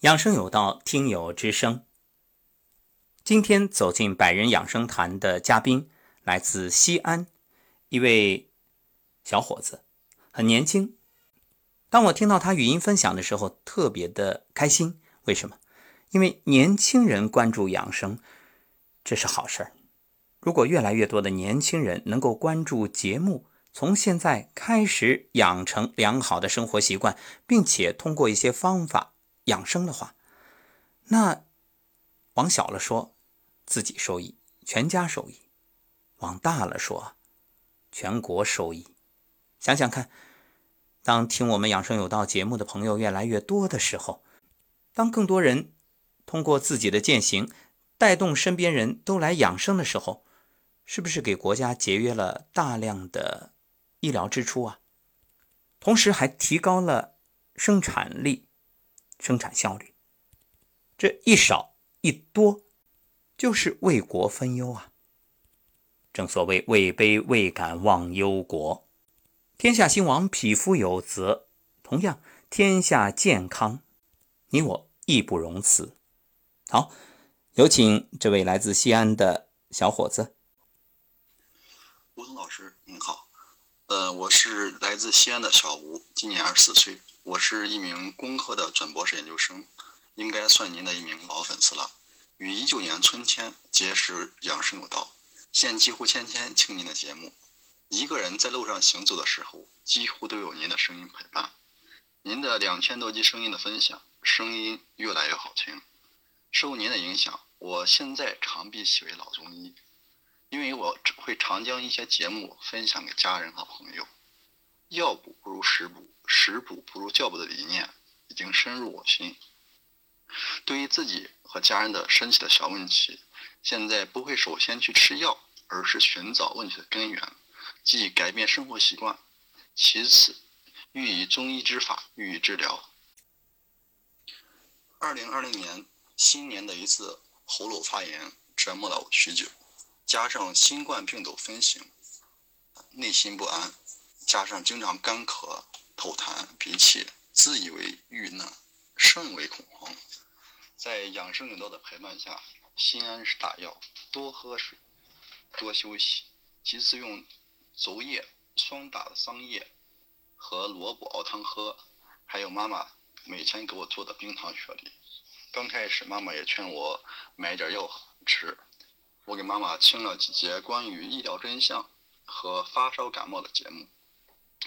养生有道，听友之声。今天走进百人养生谈的嘉宾来自西安，一位小伙子，很年轻。当我听到他语音分享的时候，特别的开心。为什么？因为年轻人关注养生，这是好事儿。如果越来越多的年轻人能够关注节目，从现在开始养成良好的生活习惯，并且通过一些方法。养生的话，那往小了说，自己受益，全家受益；往大了说，全国受益。想想看，当听我们养生有道节目的朋友越来越多的时候，当更多人通过自己的践行，带动身边人都来养生的时候，是不是给国家节约了大量的医疗支出啊？同时还提高了生产力。生产效率，这一少一多，就是为国分忧啊！正所谓“位卑未敢忘忧国”，天下兴亡，匹夫有责。同样，天下健康，你我义不容辞。好，有请这位来自西安的小伙子。吴桐老师，您好。呃，我是来自西安的小吴，今年二十四岁。我是一名工科的准博士研究生，应该算您的一名老粉丝了。于一九年春天结识养生有道，现几乎天天听您的节目。一个人在路上行走的时候，几乎都有您的声音陪伴。您的两千多集声音的分享，声音越来越好听。受您的影响，我现在常被写为老中医，因为我会常将一些节目分享给家人和朋友。药补不如食补。食补不如教补的理念已经深入我心。对于自己和家人的身体的小问题，现在不会首先去吃药，而是寻找问题的根源，即改变生活习惯。其次，欲以中医之法予以治疗。二零二零年新年的一次喉咙发炎折磨了我许久，加上新冠病毒分型，内心不安，加上经常干咳。口痰、鼻涕，自以为遇难，甚为恐慌。在养生有道的陪伴下，心安是大药。多喝水，多休息。其次用竹叶霜打的桑叶和萝卜熬汤喝，还有妈妈每天给我做的冰糖雪梨。刚开始妈妈也劝我买点药吃，我给妈妈听了几节关于医疗真相和发烧感冒的节目，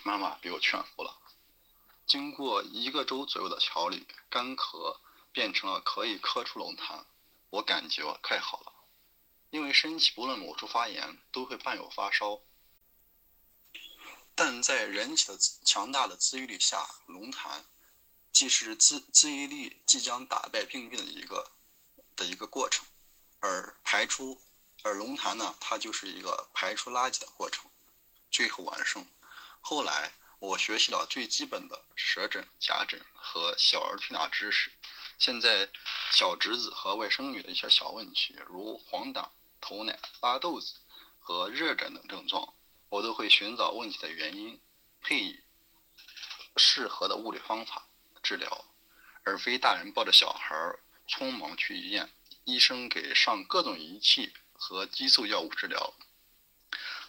妈妈被我劝服了。经过一个周左右的调理，干咳变成了可以咳出龙痰，我感觉快好了。因为身体不论某处发炎，都会伴有发烧，但在人体的强大的自愈力下，龙痰既是自自愈力即将打败病菌的一个的一个过程，而排出而龙痰呢，它就是一个排出垃圾的过程，最后完胜。后来。我学习了最基本的舌诊、甲诊和小儿推拿知识。现在小侄子和外甥女的一些小问题，如黄疸、头奶、拉肚子和热疹等症状，我都会寻找问题的原因，配以适合的物理方法治疗，而非大人抱着小孩匆忙去医院，医生给上各种仪器和激素药物治疗。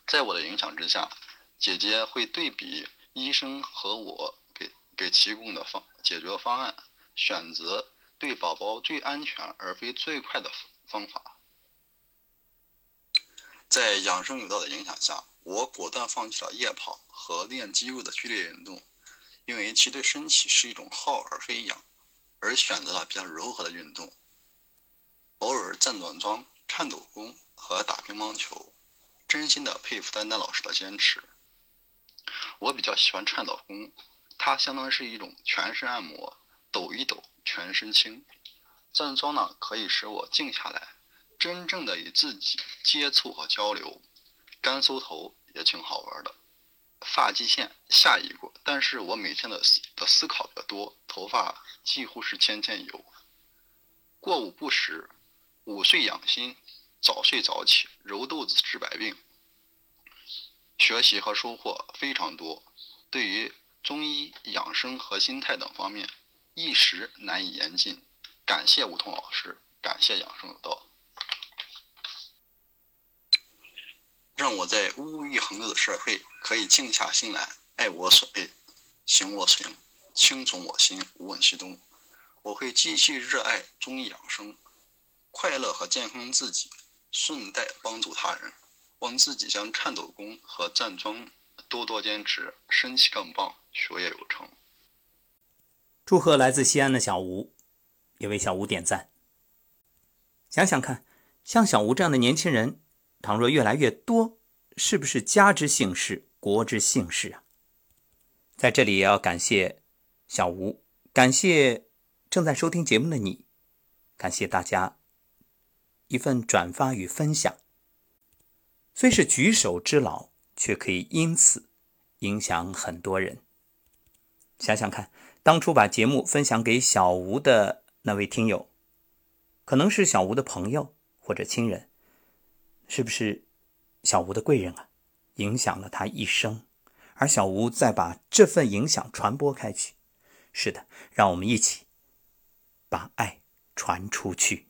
在我的影响之下，姐姐会对比。医生和我给给提供的方解决方案，选择对宝宝最安全而非最快的方法。在养生有道的影响下，我果断放弃了夜跑和练肌肉的剧烈运动，因为其对身体是一种耗而非养，而选择了比较柔和的运动，偶尔站短桩、颤抖功和打乒乓球。真心的佩服丹丹老师的坚持。我比较喜欢颤抖功，它相当于是一种全身按摩，抖一抖，全身轻。站桩呢，可以使我静下来，真正的与自己接触和交流。干梳头也挺好玩的，发际线下移过，但是我每天的思的思考比较多，头发几乎是天天有。过午不食，午睡养心，早睡早起，揉肚子治百病。学习和收获非常多，对于中医养生和心态等方面，一时难以言尽。感谢梧桐老师，感谢养生有道，让我在物欲横流的社会可以静下心来，爱我所爱，行我所行，轻从我心，无问西东。我会继续热爱中医养生，快乐和健康自己，顺带帮助他人，望自己将颤抖功和站桩多多坚持，身体更棒，学业有成。祝贺来自西安的小吴，也为小吴点赞。想想看，像小吴这样的年轻人，倘若越来越多，是不是家之幸事，国之幸事啊？在这里也要感谢小吴，感谢。正在收听节目的你，感谢大家一份转发与分享。虽是举手之劳，却可以因此影响很多人。想想看，当初把节目分享给小吴的那位听友，可能是小吴的朋友或者亲人，是不是小吴的贵人啊？影响了他一生，而小吴再把这份影响传播开去。是的，让我们一起。把爱传出去。